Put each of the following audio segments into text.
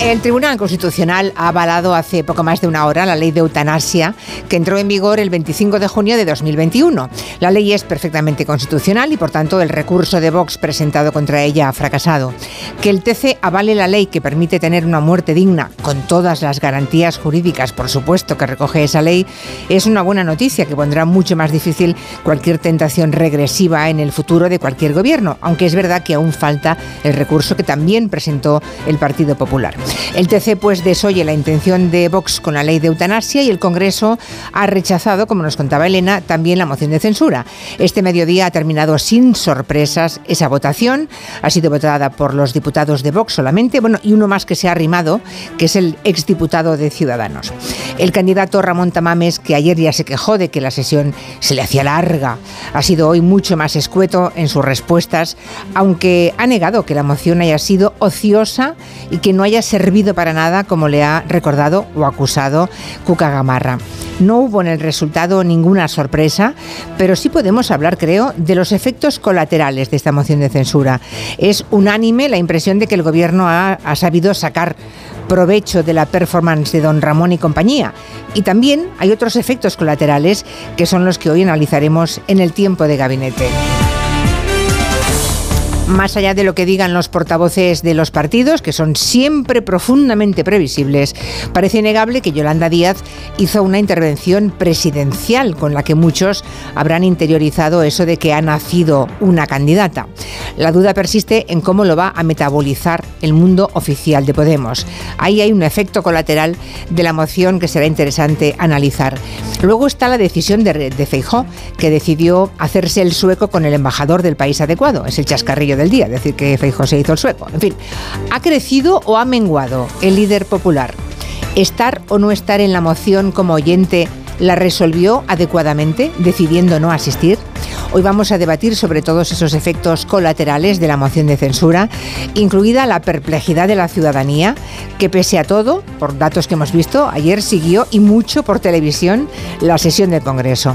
El Tribunal Constitucional ha avalado hace poco más de una hora la ley de eutanasia que entró en vigor el 25 de junio de 2021. La ley es perfectamente constitucional y por tanto el recurso de Vox presentado contra ella ha fracasado. Que el TC avale la ley que permite tener una muerte digna con todas las garantías jurídicas, por supuesto, que recoge esa ley, es una buena noticia que pondrá mucho más difícil cualquier tentación regresiva en el futuro de cualquier gobierno, aunque es verdad que aún falta el recurso que también presentó el Partido Popular. El TC pues desoye la intención de Vox con la ley de eutanasia y el Congreso ha rechazado, como nos contaba Elena, también la moción de censura. Este mediodía ha terminado sin sorpresas esa votación. Ha sido votada por los diputados de Vox solamente, bueno, y uno más que se ha arrimado, que es el exdiputado de Ciudadanos. El candidato Ramón Tamames, que ayer ya se quejó de que la sesión se le hacía larga, ha sido hoy mucho más escueto en sus respuestas, aunque ha negado que la moción haya sido ociosa y que no haya servido para nada, como le ha recordado o acusado Cuca Gamarra. No hubo en el resultado ninguna sorpresa, pero sí podemos hablar, creo, de los efectos colaterales de esta moción de censura. Es unánime la impresión de que el Gobierno ha, ha sabido sacar provecho de la performance de don Ramón y compañía. Y también hay otros efectos colaterales que son los que hoy analizaremos en el tiempo de gabinete. Más allá de lo que digan los portavoces de los partidos, que son siempre profundamente previsibles, parece innegable que Yolanda Díaz hizo una intervención presidencial con la que muchos habrán interiorizado eso de que ha nacido una candidata. La duda persiste en cómo lo va a metabolizar el mundo oficial de Podemos. Ahí hay un efecto colateral de la moción que será interesante analizar. Luego está la decisión de, Feijó, que decidió hacerse el sueco con el embajador del país adecuado. Es el chascarrillo del día, decir que Feijó se hizo el sueco. En fin, ¿ha crecido o ha menguado el líder popular? ¿Estar o no estar en la moción como oyente la resolvió adecuadamente, decidiendo no asistir? Hoy vamos a debatir sobre todos esos efectos colaterales de la moción de censura, incluida la perplejidad de la ciudadanía, que pese a todo, por datos que hemos visto, ayer siguió y mucho por televisión la sesión del Congreso.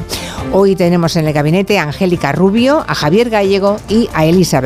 Hoy tenemos en el gabinete a Angélica Rubio, a Javier Gallego y a Elisa.